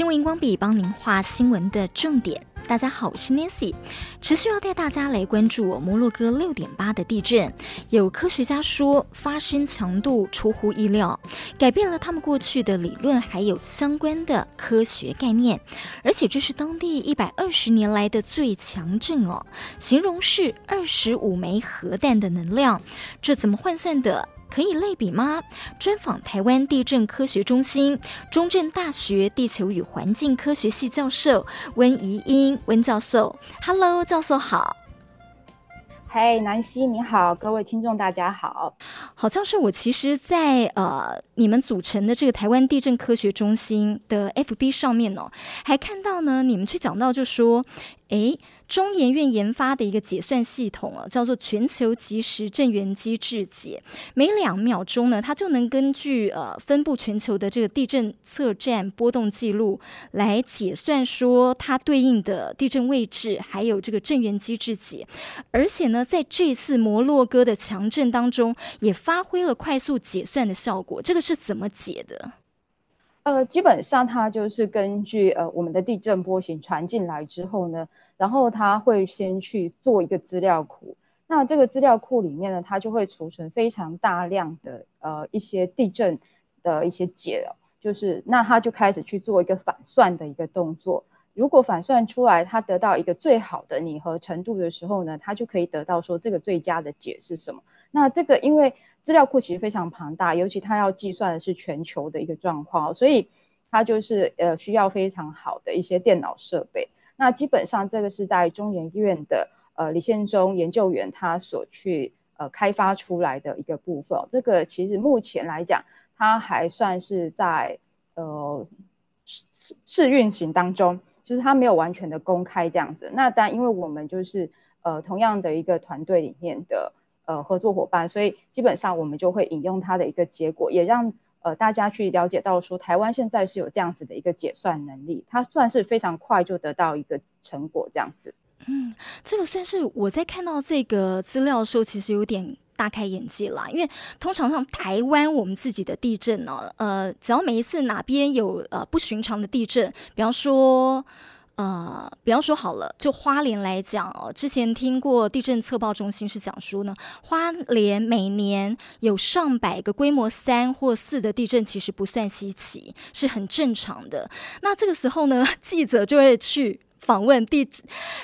新闻荧光笔帮您画新闻的重点。大家好，我是 Nancy，持续要带大家来关注摩洛哥六点八的地震。有科学家说，发生强度出乎意料，改变了他们过去的理论，还有相关的科学概念。而且这是当地一百二十年来的最强震哦，形容是二十五枚核弹的能量。这怎么换算的？可以类比吗？专访台湾地震科学中心、中正大学地球与环境科学系教授温怡英温教授。Hello，教授好。嗨，南希你好，各位听众大家好。好，像是，我其实在，在呃你们组成的这个台湾地震科学中心的 FB 上面哦，还看到呢，你们去讲到就说。诶，中研院研发的一个解算系统啊，叫做全球即时震源机制解，每两秒钟呢，它就能根据呃分布全球的这个地震测站波动记录来解算说它对应的地震位置，还有这个震源机制解，而且呢，在这次摩洛哥的强震当中，也发挥了快速解算的效果。这个是怎么解的？呃，基本上它就是根据呃我们的地震波形传进来之后呢，然后它会先去做一个资料库。那这个资料库里面呢，它就会储存非常大量的呃一些地震的一些解，就是那它就开始去做一个反算的一个动作。如果反算出来，它得到一个最好的拟合程度的时候呢，它就可以得到说这个最佳的解是什么。那这个因为资料库其实非常庞大，尤其它要计算的是全球的一个状况，所以它就是呃需要非常好的一些电脑设备。那基本上这个是在中研院的呃李宪忠研究员他所去呃开发出来的一个部分。这个其实目前来讲，它还算是在呃试试运行当中，就是它没有完全的公开这样子。那但因为我们就是呃同样的一个团队里面的。呃，合作伙伴，所以基本上我们就会引用它的一个结果，也让呃大家去了解到说，台湾现在是有这样子的一个解算能力，它算是非常快就得到一个成果这样子。嗯，这个算是我在看到这个资料的时候，其实有点大开眼界啦，因为通常像台湾我们自己的地震呢，呃，只要每一次哪边有呃不寻常的地震，比方说。呃，比方说好了，就花莲来讲哦，之前听过地震测报中心是讲说呢，花莲每年有上百个规模三或四的地震，其实不算稀奇，是很正常的。那这个时候呢，记者就会去。访问地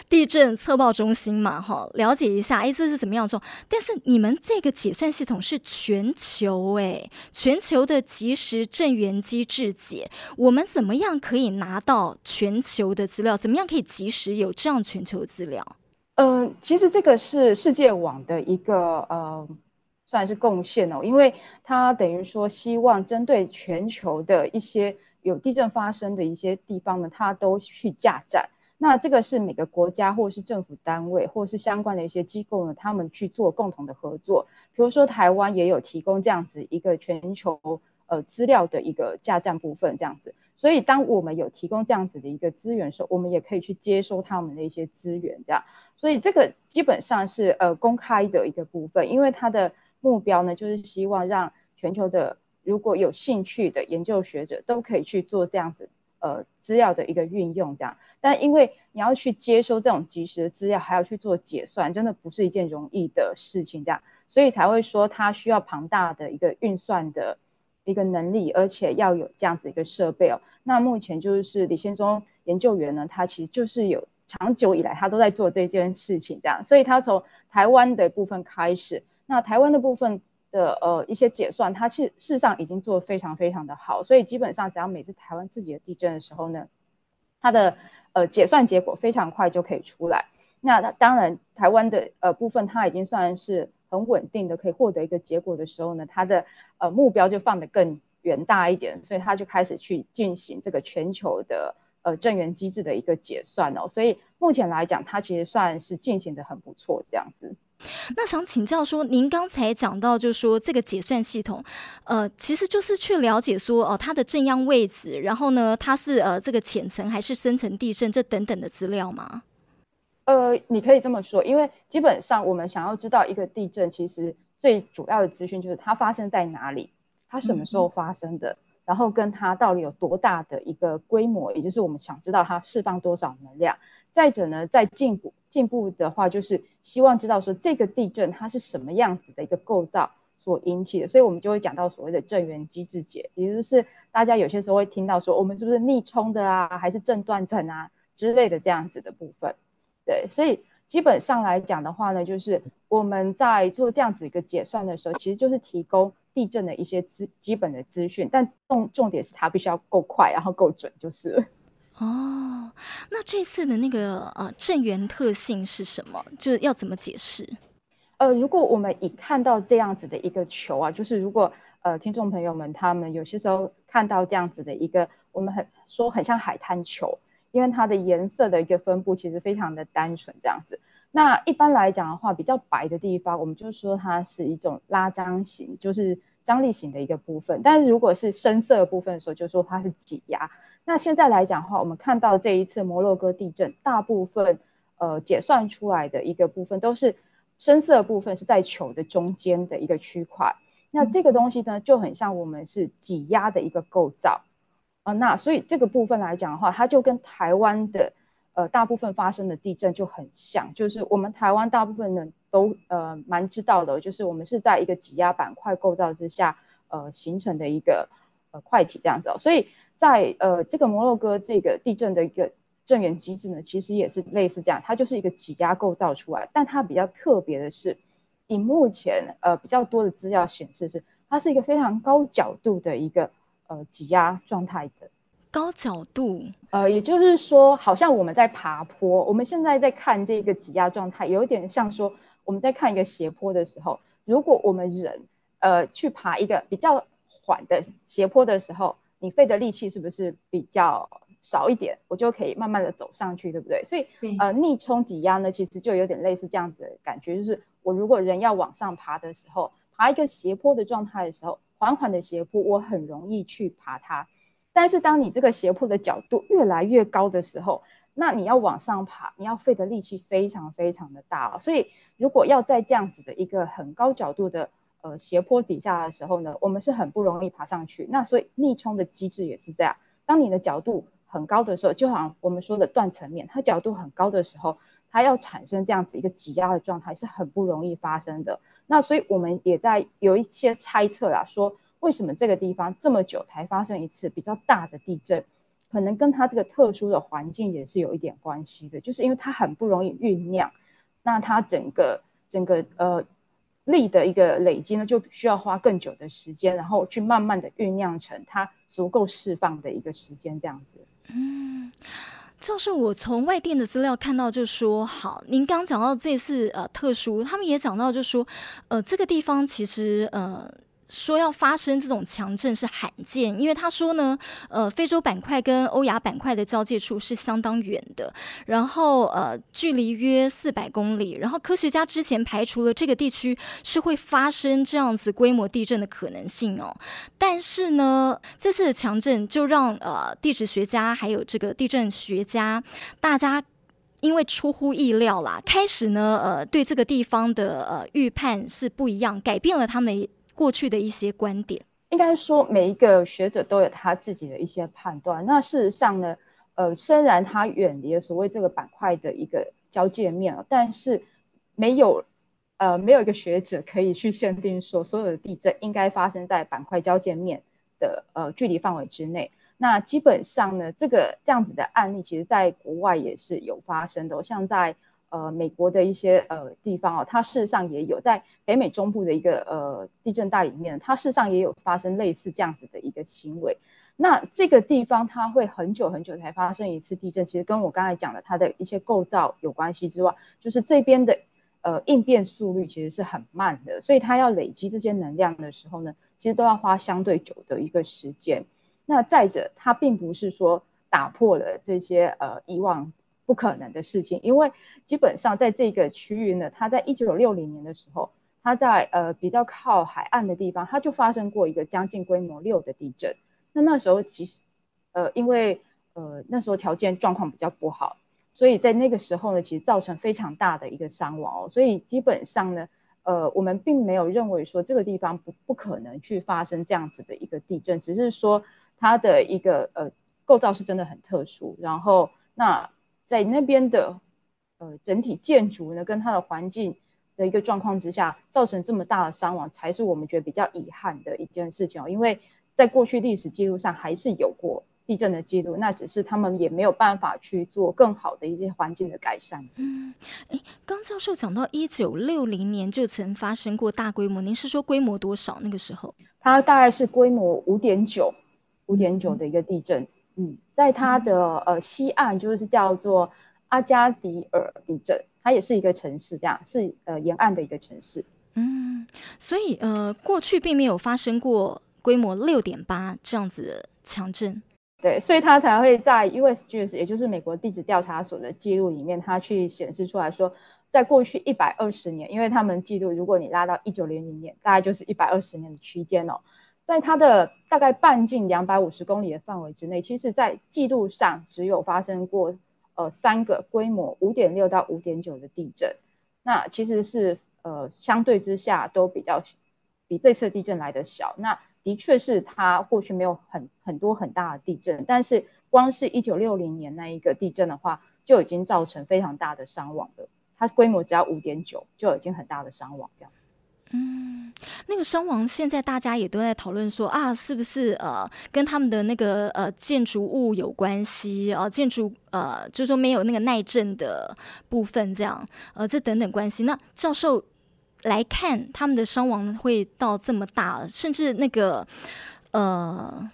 地震测报中心嘛，哈，了解一下，哎，这是怎么样做？但是你们这个解算系统是全球，哎，全球的即时震源机制解，我们怎么样可以拿到全球的资料？怎么样可以即时有这样全球资料？嗯、其实这个是世界网的一个呃，算是贡献哦，因为它等于说希望针对全球的一些有地震发生的一些地方呢，它都去架站。那这个是每个国家或是政府单位或是相关的一些机构呢，他们去做共同的合作。比如说台湾也有提供这样子一个全球呃资料的一个架站部分这样子。所以当我们有提供这样子的一个资源的时候，我们也可以去接收他们的一些资源这样。所以这个基本上是呃公开的一个部分，因为它的目标呢就是希望让全球的如果有兴趣的研究学者都可以去做这样子。呃，资料的一个运用这样，但因为你要去接收这种即时的资料，还要去做解算，真的不是一件容易的事情，这样，所以才会说它需要庞大的一个运算的一个能力，而且要有这样子一个设备哦。那目前就是李先忠研究员呢，他其实就是有长久以来他都在做这件事情，这样，所以他从台湾的部分开始，那台湾的部分。的呃一些解算，它其事实上已经做得非常非常的好，所以基本上只要每次台湾自己的地震的时候呢，它的呃解算结果非常快就可以出来。那当然台湾的呃部分，它已经算是很稳定的可以获得一个结果的时候呢，它的呃目标就放得更远大一点，所以它就开始去进行这个全球的呃震源机制的一个解算哦。所以目前来讲，它其实算是进行的很不错这样子。那想请教说，您刚才讲到，就是说这个结算系统，呃，其实就是去了解说，哦、呃，它的正央位置，然后呢，它是呃这个浅层还是深层地震，这等等的资料吗？呃，你可以这么说，因为基本上我们想要知道一个地震，其实最主要的资讯就是它发生在哪里，它什么时候发生的，嗯、然后跟它到底有多大的一个规模，也就是我们想知道它释放多少能量。再者呢，在进步进步的话，就是希望知道说这个地震它是什么样子的一个构造所引起的，所以我们就会讲到所谓的震源机制解，也就是大家有些时候会听到说我们是不是逆冲的啊，还是震断层啊之类的这样子的部分。对，所以基本上来讲的话呢，就是我们在做这样子一个解算的时候，其实就是提供地震的一些资基本的资讯，但重重点是它必须要够快，然后够准，就是。哦，那这次的那个呃震源特性是什么？就是要怎么解释？呃，如果我们一看到这样子的一个球啊，就是如果呃听众朋友们他们有些时候看到这样子的一个，我们很说很像海滩球。因为它的颜色的一个分布其实非常的单纯，这样子。那一般来讲的话，比较白的地方，我们就说它是一种拉张型，就是张力型的一个部分。但是如果是深色的部分的时候，就说它是挤压。那现在来讲的话，我们看到这一次摩洛哥地震，大部分呃解算出来的一个部分都是深色部分是在球的中间的一个区块。那这个东西呢，就很像我们是挤压的一个构造。啊，那所以这个部分来讲的话，它就跟台湾的呃大部分发生的地震就很像，就是我们台湾大部分人都呃蛮知道的，就是我们是在一个挤压板块构造之下呃形成的一个呃块体这样子哦。所以在呃这个摩洛哥这个地震的一个震源机制呢，其实也是类似这样，它就是一个挤压构造出来，但它比较特别的是，以目前呃比较多的资料显示是，它是一个非常高角度的一个。呃，挤压状态的高角度，呃，也就是说，好像我们在爬坡。我们现在在看这个挤压状态，有点像说我们在看一个斜坡的时候，如果我们人呃去爬一个比较缓的斜坡的时候，你费的力气是不是比较少一点？我就可以慢慢的走上去，对不对？所以呃，逆冲挤压呢，其实就有点类似这样子的感觉，就是我如果人要往上爬的时候，爬一个斜坡的状态的时候。缓缓的斜坡，我很容易去爬它。但是当你这个斜坡的角度越来越高的时候，那你要往上爬，你要费的力气非常非常的大。所以如果要在这样子的一个很高角度的呃斜坡底下的时候呢，我们是很不容易爬上去。那所以逆冲的机制也是这样。当你的角度很高的时候，就好像我们说的断层面，它角度很高的时候，它要产生这样子一个挤压的状态是很不容易发生的。那所以我们也在有一些猜测啦，说为什么这个地方这么久才发生一次比较大的地震，可能跟它这个特殊的环境也是有一点关系的，就是因为它很不容易酝酿，那它整个整个呃力的一个累积呢，就需要花更久的时间，然后去慢慢的酝酿成它足够释放的一个时间这样子。嗯。就是我从外电的资料看到，就说好，您刚讲到这次呃特殊，他们也讲到，就说呃这个地方其实呃。说要发生这种强震是罕见，因为他说呢，呃，非洲板块跟欧亚板块的交界处是相当远的，然后呃，距离约四百公里，然后科学家之前排除了这个地区是会发生这样子规模地震的可能性哦。但是呢，这次的强震就让呃地质学家还有这个地震学家大家因为出乎意料啦，开始呢呃对这个地方的呃预判是不一样，改变了他们。过去的一些观点，应该说每一个学者都有他自己的一些判断。那事实上呢，呃，虽然他远离了所谓这个板块的一个交界面，但是没有呃没有一个学者可以去限定说所有的地震应该发生在板块交界面的呃距离范围之内。那基本上呢，这个这样子的案例，其实在国外也是有发生的，像在。呃，美国的一些呃地方哦，它事实上也有在北美中部的一个呃地震带里面，它事实上也有发生类似这样子的一个行为。那这个地方它会很久很久才发生一次地震，其实跟我刚才讲的它的一些构造有关系之外，就是这边的呃应变速率其实是很慢的，所以它要累积这些能量的时候呢，其实都要花相对久的一个时间。那再者，它并不是说打破了这些呃以往。不可能的事情，因为基本上在这个区域呢，它在一九六零年的时候，它在呃比较靠海岸的地方，它就发生过一个将近规模六的地震。那那时候其实呃因为呃那时候条件状况比较不好，所以在那个时候呢，其实造成非常大的一个伤亡哦。所以基本上呢，呃，我们并没有认为说这个地方不不可能去发生这样子的一个地震，只是说它的一个呃构造是真的很特殊。然后那在那边的呃整体建筑呢，跟它的环境的一个状况之下，造成这么大的伤亡，才是我们觉得比较遗憾的一件事情哦。因为在过去历史记录上还是有过。地震的记录，那只是他们也没有办法去做更好的一些环境的改善。嗯，诶，刚教授讲到一九六零年就曾发生过大规模，您是说规模多少？那个时候，它大概是规模五点九，五点九的一个地震。嗯，在它的呃西岸就是叫做阿加迪尔地震，它也是一个城市，这样是呃沿岸的一个城市。嗯，所以呃过去并没有发生过规模六点八这样子的强震。对，所以它才会在 USGS，也就是美国地质调查所的记录里面，它去显示出来说，在过去一百二十年，因为他们记录，如果你拉到一九零零年，大概就是一百二十年的区间哦，在它的大概半径两百五十公里的范围之内，其实在记录上只有发生过呃三个规模五点六到五点九的地震，那其实是呃相对之下都比较比这次地震来的小，那。的确是它过去没有很很多很大的地震，但是光是一九六零年那一个地震的话，就已经造成非常大的伤亡了。它规模只要五点九，就已经很大的伤亡。这样，嗯，那个伤亡现在大家也都在讨论说啊，是不是呃跟他们的那个呃建筑物有关系啊？建筑呃就是说没有那个耐震的部分这样呃这等等关系。那教授。来看他们的伤亡会到这么大，甚至那个呃，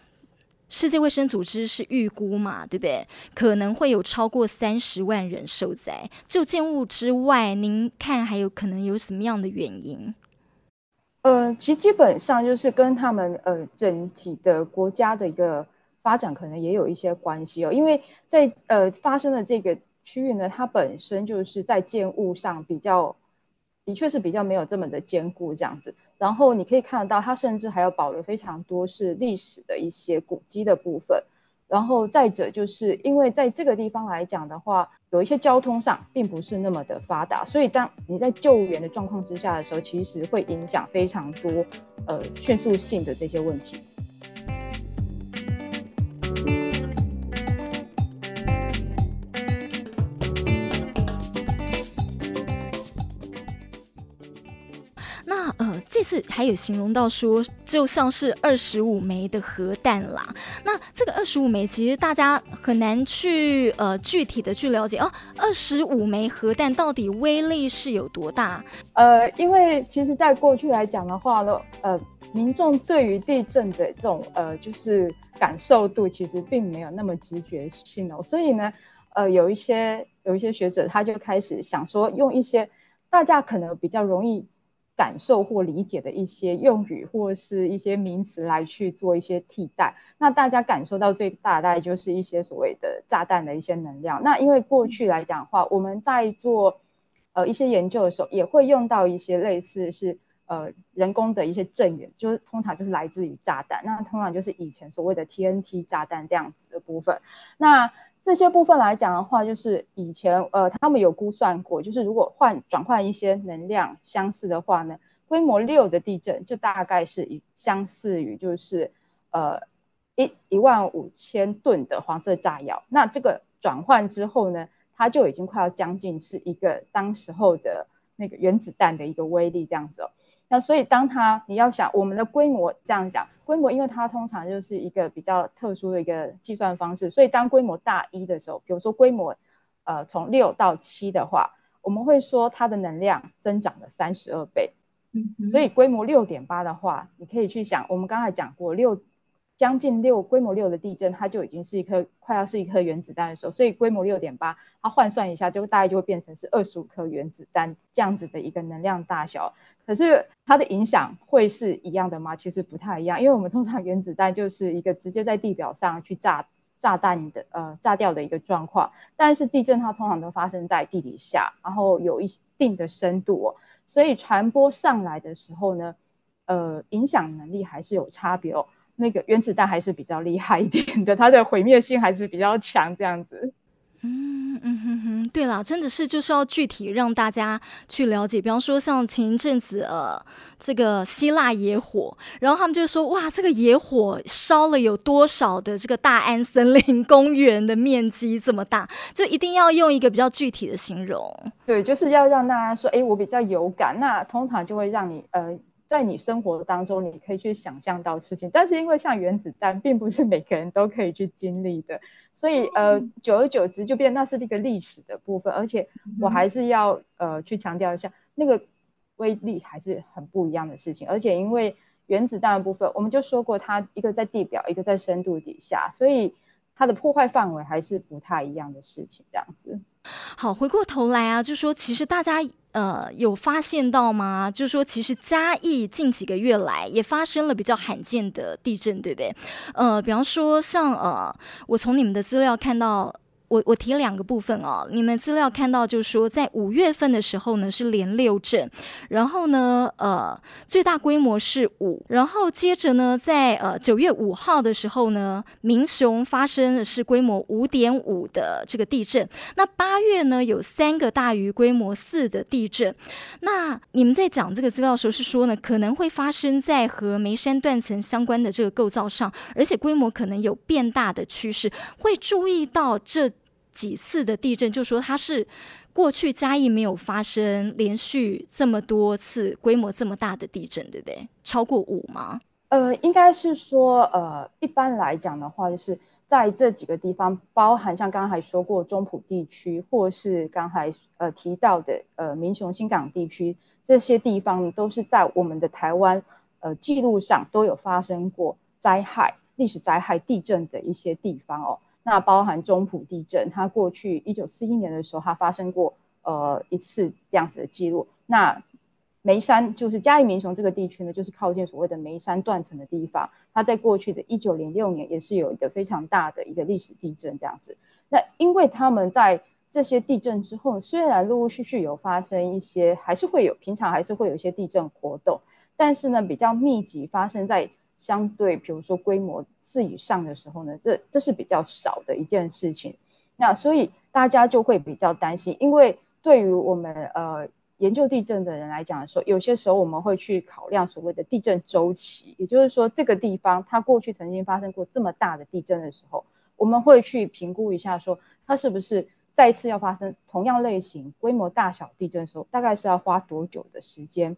世界卫生组织是预估嘛，对不对？可能会有超过三十万人受灾。就建物之外，您看还有可能有什么样的原因？呃，其实基本上就是跟他们呃整体的国家的一个发展可能也有一些关系哦，因为在呃发生的这个区域呢，它本身就是在建物上比较。的确是比较没有这么的坚固这样子，然后你可以看得到，它甚至还有保留非常多是历史的一些古迹的部分。然后再者，就是因为在这个地方来讲的话，有一些交通上并不是那么的发达，所以当你在救援的状况之下的时候，其实会影响非常多呃迅速性的这些问题。这次还有形容到说，就像是二十五枚的核弹啦。那这个二十五枚，其实大家很难去呃具体的去了解哦。二十五枚核弹到底威力是有多大？呃，因为其实在过去来讲的话呢，呃，民众对于地震的这种呃就是感受度，其实并没有那么直觉性哦。所以呢，呃，有一些有一些学者他就开始想说，用一些大家可能比较容易。感受或理解的一些用语或是一些名词来去做一些替代，那大家感受到最大大概就是一些所谓的炸弹的一些能量。那因为过去来讲的话，我们在做呃一些研究的时候，也会用到一些类似是呃人工的一些震源，就是通常就是来自于炸弹，那通常就是以前所谓的 TNT 炸弹这样子的部分。那这些部分来讲的话，就是以前呃，他们有估算过，就是如果换转换一些能量相似的话呢，规模六的地震就大概是以相似于就是呃一一万五千吨的黄色炸药。那这个转换之后呢，它就已经快要将近是一个当时候的那个原子弹的一个威力这样子哦。那所以当它你要想我们的规模这样讲。规模，因为它通常就是一个比较特殊的一个计算方式，所以当规模大一的时候，比如说规模，呃，从六到七的话，我们会说它的能量增长了三十二倍。嗯哼，所以规模六点八的话，你可以去想，我们刚才讲过六。将近六规模六的地震，它就已经是一颗快要是一颗原子弹的时候，所以规模六点八，它换算一下，就大概就会变成是二十五颗原子弹这样子的一个能量大小。可是它的影响会是一样的吗？其实不太一样，因为我们通常原子弹就是一个直接在地表上去炸炸弹的呃炸掉的一个状况，但是地震它通常都发生在地底下，然后有一定的深度哦，所以传播上来的时候呢，呃，影响能力还是有差别哦。那个原子弹还是比较厉害一点的，它的毁灭性还是比较强，这样子。嗯嗯哼哼，对了，真的是就是要具体让大家去了解。比方说，像前一阵子呃，这个希腊野火，然后他们就说哇，这个野火烧了有多少的这个大安森林公园的面积这么大，就一定要用一个比较具体的形容。对，就是要让大家说，哎，我比较有感，那通常就会让你呃。在你生活当中，你可以去想象到事情，但是因为像原子弹，并不是每个人都可以去经历的，所以呃，久而久之就变那是一个历史的部分，而且我还是要呃去强调一下，那个威力还是很不一样的事情，而且因为原子弹的部分，我们就说过，它一个在地表，一个在深度底下，所以它的破坏范围还是不太一样的事情，这样子。好，回过头来啊，就说其实大家。呃，有发现到吗？就说，其实嘉义近几个月来也发生了比较罕见的地震，对不对？呃，比方说像呃，我从你们的资料看到。我我提两个部分啊，你们资料看到就是说，在五月份的时候呢是连六震，然后呢呃最大规模是五，然后接着呢在呃九月五号的时候呢，民雄发生的是规模五点五的这个地震，那八月呢有三个大于规模四的地震，那你们在讲这个资料的时候是说呢可能会发生在和眉山断层相关的这个构造上，而且规模可能有变大的趋势，会注意到这。几次的地震，就说它是过去嘉义没有发生连续这么多次规模这么大的地震，对不对？超过五吗？呃，应该是说，呃，一般来讲的话，就是在这几个地方，包含像刚才说过中埔地区，或是刚才呃提到的呃民雄新港地区，这些地方都是在我们的台湾呃记录上都有发生过灾害、历史灾害、地震的一些地方哦。那包含中埔地震，它过去一九四一年的时候，它发生过呃一次这样子的记录。那眉山就是嘉义民雄这个地区呢，就是靠近所谓的眉山断层的地方，它在过去的一九零六年也是有一个非常大的一个历史地震这样子。那因为他们在这些地震之后，虽然陆陆续续有发生一些，还是会有平常还是会有一些地震活动，但是呢比较密集发生在。相对，比如说规模四以上的时候呢，这这是比较少的一件事情。那所以大家就会比较担心，因为对于我们呃研究地震的人来讲的时候，有些时候我们会去考量所谓的地震周期，也就是说这个地方它过去曾经发生过这么大的地震的时候，我们会去评估一下，说它是不是再次要发生同样类型规模大小地震的时候，大概是要花多久的时间？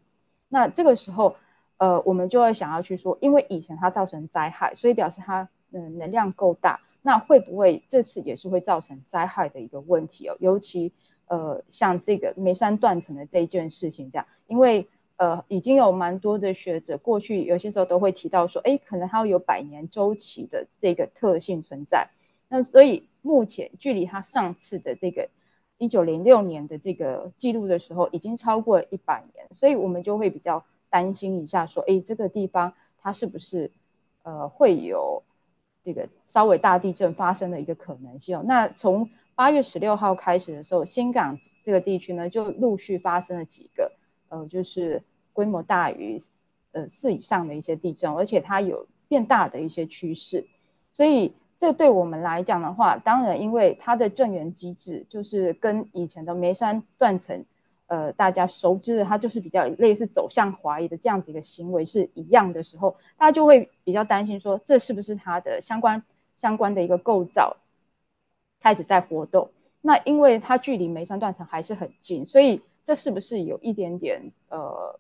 那这个时候。呃，我们就会想要去说，因为以前它造成灾害，所以表示它嗯、能量够大，那会不会这次也是会造成灾害的一个问题哦？尤其呃像这个眉山断层的这一件事情这样，因为呃已经有蛮多的学者过去有些时候都会提到说，哎，可能它有百年周期的这个特性存在。那所以目前距离它上次的这个一九零六年的这个记录的时候，已经超过了一百年，所以我们就会比较。担心一下，说，哎，这个地方它是不是呃会有这个稍微大地震发生的一个可能性？那从八月十六号开始的时候，新港这个地区呢就陆续发生了几个呃，就是规模大于呃四以上的一些地震，而且它有变大的一些趋势。所以这对我们来讲的话，当然因为它的震源机制就是跟以前的眉山断层。呃，大家熟知的，它就是比较类似走向怀疑的这样子一个行为是一样的时候，大家就会比较担心说，这是不是它的相关相关的一个构造开始在活动？那因为它距离梅山断层还是很近，所以这是不是有一点点呃，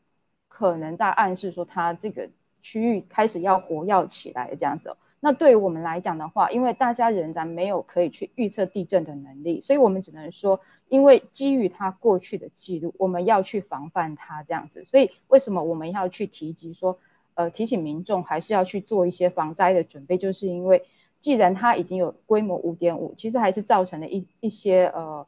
可能在暗示说它这个区域开始要活跃起来这样子？那对于我们来讲的话，因为大家仍然没有可以去预测地震的能力，所以我们只能说。因为基于他过去的记录，我们要去防范他这样子，所以为什么我们要去提及说，呃，提醒民众还是要去做一些防灾的准备，就是因为既然它已经有规模五点五，其实还是造成了一一些呃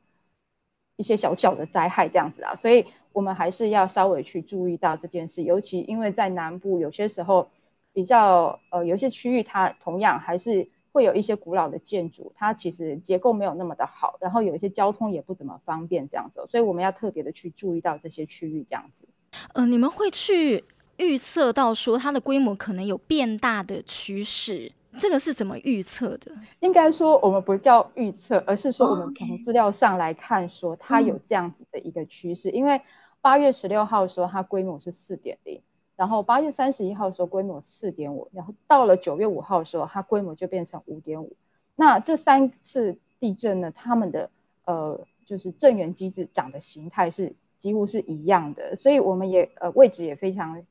一些小小的灾害这样子啊，所以我们还是要稍微去注意到这件事，尤其因为在南部有些时候比较呃有些区域它同样还是。会有一些古老的建筑，它其实结构没有那么的好，然后有一些交通也不怎么方便这样子，所以我们要特别的去注意到这些区域这样子。呃，你们会去预测到说它的规模可能有变大的趋势，这个是怎么预测的？应该说我们不叫预测，而是说我们从资料上来看，说它有这样子的一个趋势。嗯、因为八月十六号的时候，它规模是四点零，然后八月三十一号的时候规模四点五，然后到了九月五号的时候，它规模就变成五点五。那这三次地震呢，它们的呃就是震源机制长的形态是几乎是一样的，所以我们也呃位置也非常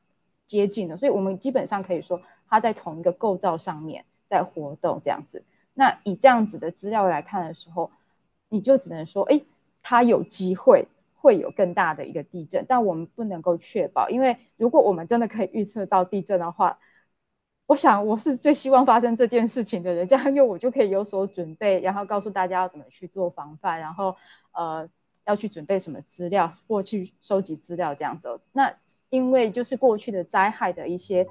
接近的，所以我们基本上可以说它在同一个构造上面在活动这样子。那以这样子的资料来看的时候，你就只能说，哎，它有机会会有更大的一个地震，但我们不能够确保，因为如果我们真的可以预测到地震的话，我想我是最希望发生这件事情的人，这样因为我就可以有所准备，然后告诉大家要怎么去做防范，然后呃。要去准备什么资料，或去收集资料这样子。那因为就是过去的灾害的一些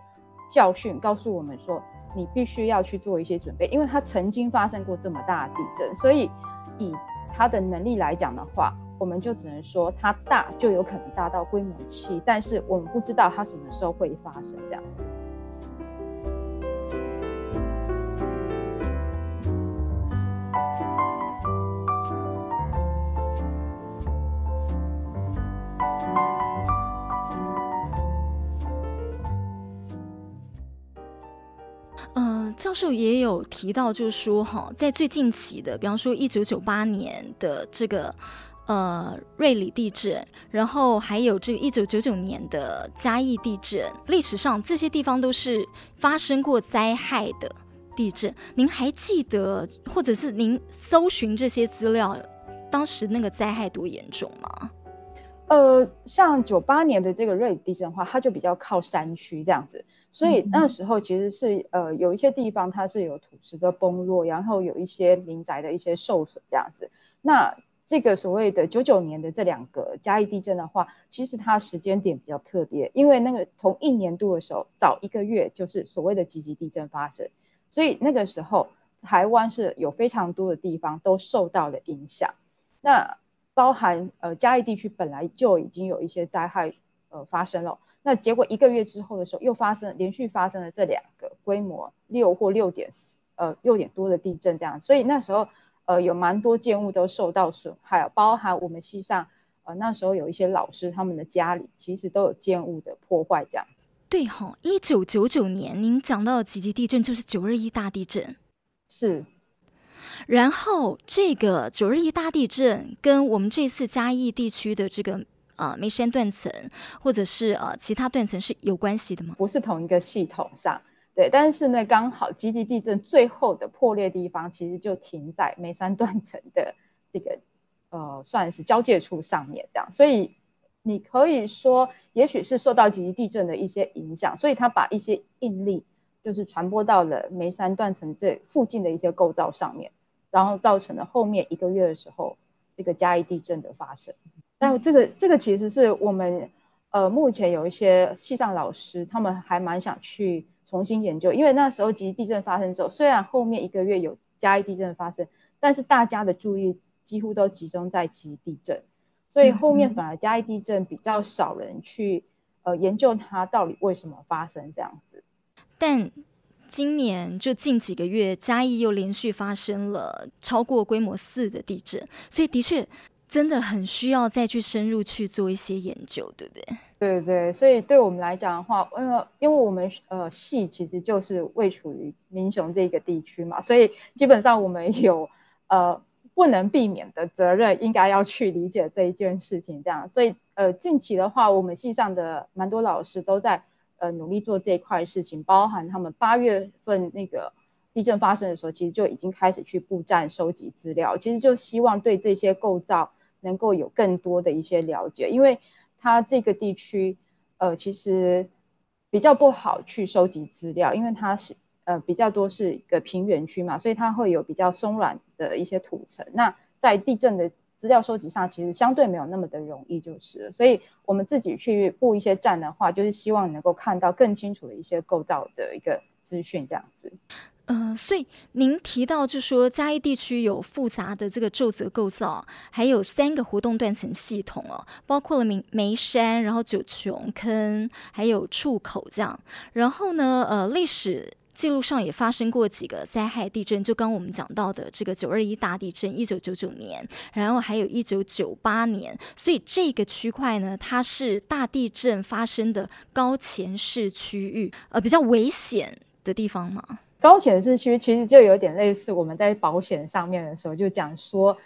教训，告诉我们说，你必须要去做一些准备，因为它曾经发生过这么大地震，所以以它的能力来讲的话，我们就只能说它大就有可能大到规模七，但是我们不知道它什么时候会发生这样子。教授也有提到，就是说哈，在最近期的，比方说一九九八年的这个呃瑞里地震，然后还有这个一九九九年的嘉义地震，历史上这些地方都是发生过灾害的地震。您还记得，或者是您搜寻这些资料，当时那个灾害多严重吗？呃，像九八年的这个瑞里地震的话，它就比较靠山区这样子。所以那时候其实是呃有一些地方它是有土石的崩落，然后有一些民宅的一些受损这样子。那这个所谓的九九年的这两个嘉义地震的话，其实它时间点比较特别，因为那个同一年度的时候早一个月就是所谓的集集地震发生，所以那个时候台湾是有非常多的地方都受到了影响。那包含呃嘉义地区本来就已经有一些灾害呃发生了。那结果一个月之后的时候，又发生连续发生了这两个规模六或六点呃六点多的地震，这样，所以那时候呃有蛮多建物都受到损害，包含我们西上呃那时候有一些老师他们的家里其实都有建物的破坏，这样。对哈、哦，一九九九年您讲到的几级地震就是九二一大地震，是。然后这个九二一大地震跟我们这次嘉义地区的这个。啊、呃，梅山断层或者是呃其他断层是有关系的吗？不是同一个系统上，对，但是呢，刚好集集地震最后的破裂地方其实就停在眉山断层的这个呃算是交界处上面，这样，所以你可以说，也许是受到集集地震的一些影响，所以它把一些应力就是传播到了眉山断层这附近的一些构造上面，然后造成了后面一个月的时候这个嘉义地震的发生。那这个这个其实是我们呃目前有一些系上老师，他们还蛮想去重新研究，因为那时候其实地震发生之后，虽然后面一个月有嘉义地震发生，但是大家的注意几乎都集中在集集地震，所以后面反而嘉义地震比较少人去呃研究它到底为什么发生这样子。但今年就近几个月，嘉义又连续发生了超过规模四的地震，所以的确。真的很需要再去深入去做一些研究，对不对？对对，所以对我们来讲的话，因为因为我们呃系其实就是位处于民雄这个地区嘛，所以基本上我们有呃不能避免的责任，应该要去理解这一件事情。这样，所以呃近期的话，我们系上的蛮多老师都在呃努力做这一块事情，包含他们八月份那个地震发生的时候，其实就已经开始去布站收集资料，其实就希望对这些构造。能够有更多的一些了解，因为它这个地区，呃，其实比较不好去收集资料，因为它是呃比较多是一个平原区嘛，所以它会有比较松软的一些土层。那在地震的资料收集上，其实相对没有那么的容易，就是。所以我们自己去布一些站的话，就是希望能够看到更清楚的一些构造的一个资讯，这样子。呃，所以您提到，就说嘉义地区有复杂的这个皱褶构造，还有三个活动断层系统哦，包括了梅梅山，然后九芎坑，还有触口这样。然后呢，呃，历史记录上也发生过几个灾害地震，就刚我们讲到的这个九二一大地震，一九九九年，然后还有一九九八年，所以这个区块呢，它是大地震发生的高潜势区域，呃，比较危险的地方嘛。高潜势区其实就有点类似我们在保险上面的时候就讲说，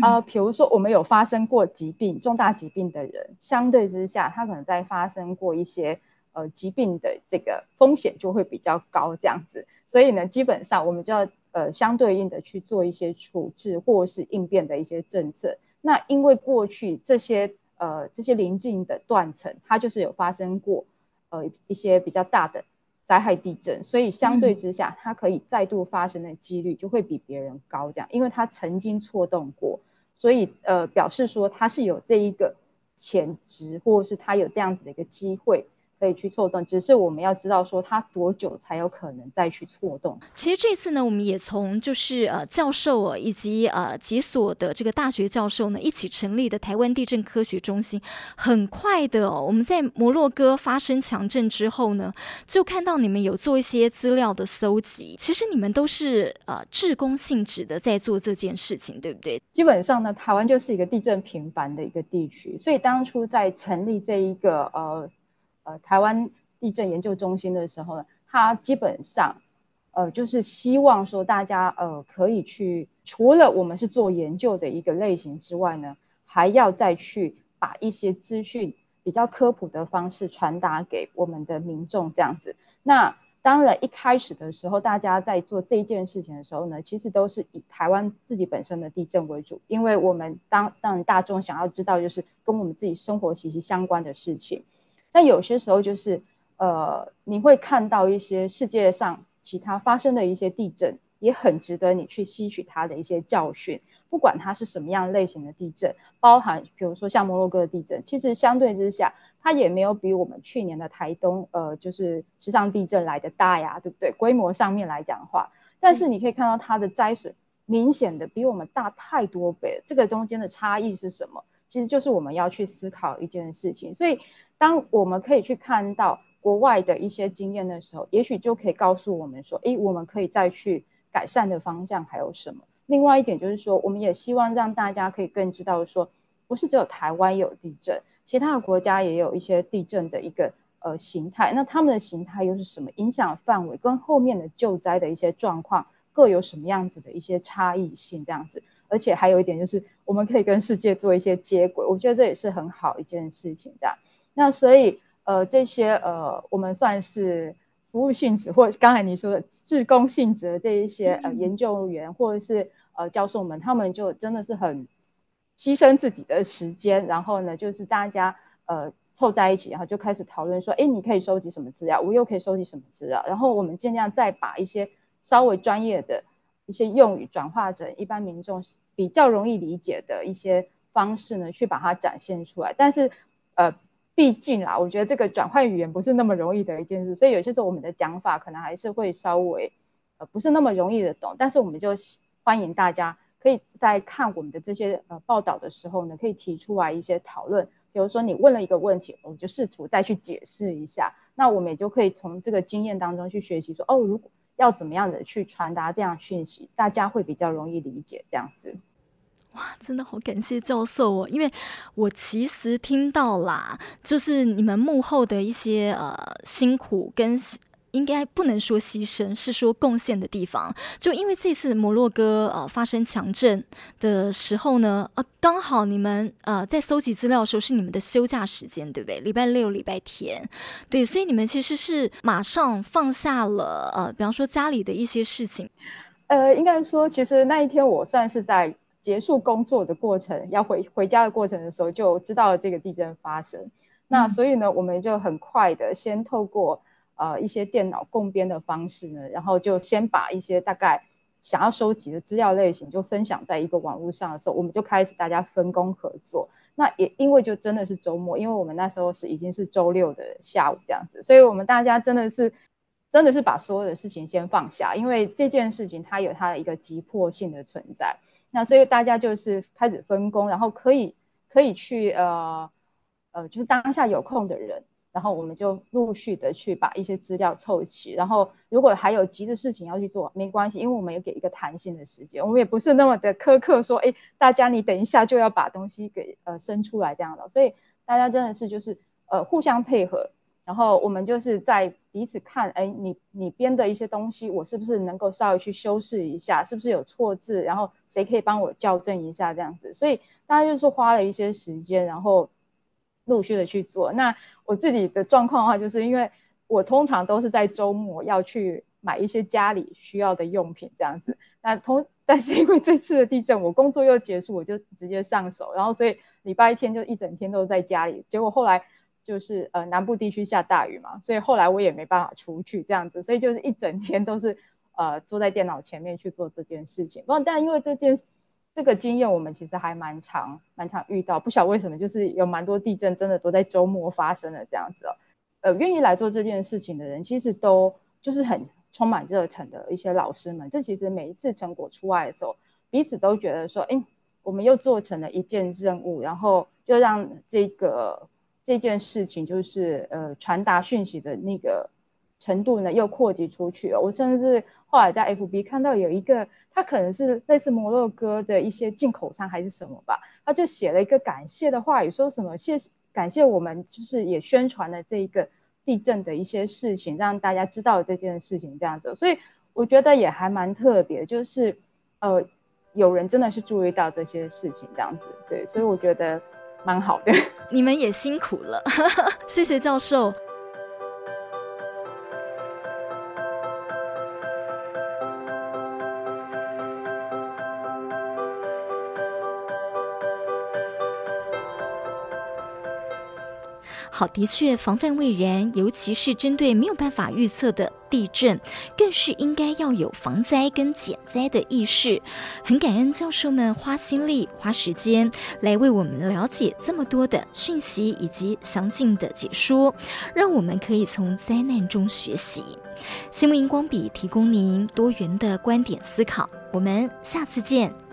呃，比如说我们有发生过疾病、重大疾病的人，相对之下，他可能在发生过一些。呃，疾病的这个风险就会比较高，这样子，所以呢，基本上我们就要呃相对应的去做一些处置或是应变的一些政策。那因为过去这些呃这些邻近的断层，它就是有发生过呃一些比较大的灾害地震，所以相对之下，它可以再度发生的几率就会比别人高，这样，因为它曾经错动过，所以呃表示说它是有这一个潜质，或者是它有这样子的一个机会。可以去错动，只是我们要知道说它多久才有可能再去错动。其实这次呢，我们也从就是呃教授啊，以及呃几所的这个大学教授呢一起成立的台湾地震科学中心，很快的哦，我们在摩洛哥发生强震之后呢，就看到你们有做一些资料的搜集。其实你们都是呃志工性质的在做这件事情，对不对？基本上呢，台湾就是一个地震频繁的一个地区，所以当初在成立这一个呃。呃，台湾地震研究中心的时候呢，它基本上，呃，就是希望说大家呃可以去，除了我们是做研究的一个类型之外呢，还要再去把一些资讯比较科普的方式传达给我们的民众这样子。那当然一开始的时候，大家在做这件事情的时候呢，其实都是以台湾自己本身的地震为主，因为我们当当然大众想要知道就是跟我们自己生活息息相关的事情。但有些时候就是，呃，你会看到一些世界上其他发生的一些地震，也很值得你去吸取它的一些教训。不管它是什么样类型的地震，包含比如说像摩洛哥的地震，其实相对之下，它也没有比我们去年的台东，呃，就是池上地震来的大呀，对不对？规模上面来讲的话，但是你可以看到它的灾损明显的比我们大太多倍。这个中间的差异是什么？其实就是我们要去思考一件事情，所以。当我们可以去看到国外的一些经验的时候，也许就可以告诉我们说，诶，我们可以再去改善的方向还有什么？另外一点就是说，我们也希望让大家可以更知道说，不是只有台湾有地震，其他的国家也有一些地震的一个呃形态。那他们的形态又是什么？影响范围跟后面的救灾的一些状况各有什么样子的一些差异性？这样子，而且还有一点就是，我们可以跟世界做一些接轨，我觉得这也是很好一件事情的。那所以，呃，这些呃，我们算是服务性质，或刚才你说的志工性质的这一些呃研究员，或者是呃教授们，他们就真的是很牺牲自己的时间，然后呢，就是大家呃凑在一起，然后就开始讨论说，哎，你可以收集什么资料，我又可以收集什么资料，然后我们尽量再把一些稍微专业的一些用语转化成一般民众比较容易理解的一些方式呢，去把它展现出来，但是呃。毕竟啦，我觉得这个转换语言不是那么容易的一件事，所以有些时候我们的讲法可能还是会稍微呃不是那么容易的懂。但是我们就欢迎大家可以在看我们的这些呃报道的时候呢，可以提出来一些讨论。比如说你问了一个问题，我们就试图再去解释一下。那我们也就可以从这个经验当中去学习说，哦，如果要怎么样的去传达这样讯息，大家会比较容易理解这样子。哇，真的好感谢教授哦！因为我其实听到啦，就是你们幕后的一些呃辛苦跟应该不能说牺牲，是说贡献的地方。就因为这次摩洛哥呃发生强震的时候呢，啊刚好你们呃在搜集资料的时候是你们的休假时间，对不对？礼拜六、礼拜天，对，所以你们其实是马上放下了呃，比方说家里的一些事情。呃，应该说，其实那一天我算是在。结束工作的过程，要回回家的过程的时候，就知道了这个地震发生。嗯、那所以呢，我们就很快的先透过呃一些电脑共编的方式呢，然后就先把一些大概想要收集的资料类型就分享在一个网络上的时候，我们就开始大家分工合作。那也因为就真的是周末，因为我们那时候是已经是周六的下午这样子，所以我们大家真的是真的是把所有的事情先放下，因为这件事情它有它的一个急迫性的存在。那所以大家就是开始分工，然后可以可以去呃呃，就是当下有空的人，然后我们就陆续的去把一些资料凑齐，然后如果还有急的事情要去做，没关系，因为我们有给一个弹性的时间，我们也不是那么的苛刻，说，哎，大家你等一下就要把东西给呃生出来这样的，所以大家真的是就是呃互相配合，然后我们就是在彼此看，哎，你你编的一些东西，我是不是能够稍微去修饰一下，是不是有错字，然后谁可以帮我校正一下这样子，所以大家就是花了一些时间，然后。陆续的去做。那我自己的状况的话，就是因为我通常都是在周末要去买一些家里需要的用品这样子。那通，但是因为这次的地震，我工作又结束，我就直接上手，然后所以礼拜天就一整天都在家里。结果后来就是呃南部地区下大雨嘛，所以后来我也没办法出去这样子，所以就是一整天都是呃坐在电脑前面去做这件事情。不过但因为这件事。这个经验我们其实还蛮常、蛮常遇到，不晓为什么，就是有蛮多地震真的都在周末发生的这样子哦。呃，愿意来做这件事情的人，其实都就是很充满热忱的一些老师们。这其实每一次成果出来的时候，彼此都觉得说，哎，我们又做成了一件任务，然后就让这个这件事情就是呃传达讯息的那个程度呢又扩及出去了。我甚至后来在 FB 看到有一个。他可能是类似摩洛哥的一些进口商还是什么吧，他就写了一个感谢的话语，说什么谢感谢我们，就是也宣传了这一个地震的一些事情，让大家知道这件事情这样子，所以我觉得也还蛮特别，就是呃有人真的是注意到这些事情这样子，对，所以我觉得蛮好的。你们也辛苦了，谢谢教授。好，的确，防范未然，尤其是针对没有办法预测的地震，更是应该要有防灾跟减灾的意识。很感恩教授们花心力、花时间来为我们了解这么多的讯息以及详尽的解说，让我们可以从灾难中学习。新闻荧光笔提供您多元的观点思考，我们下次见。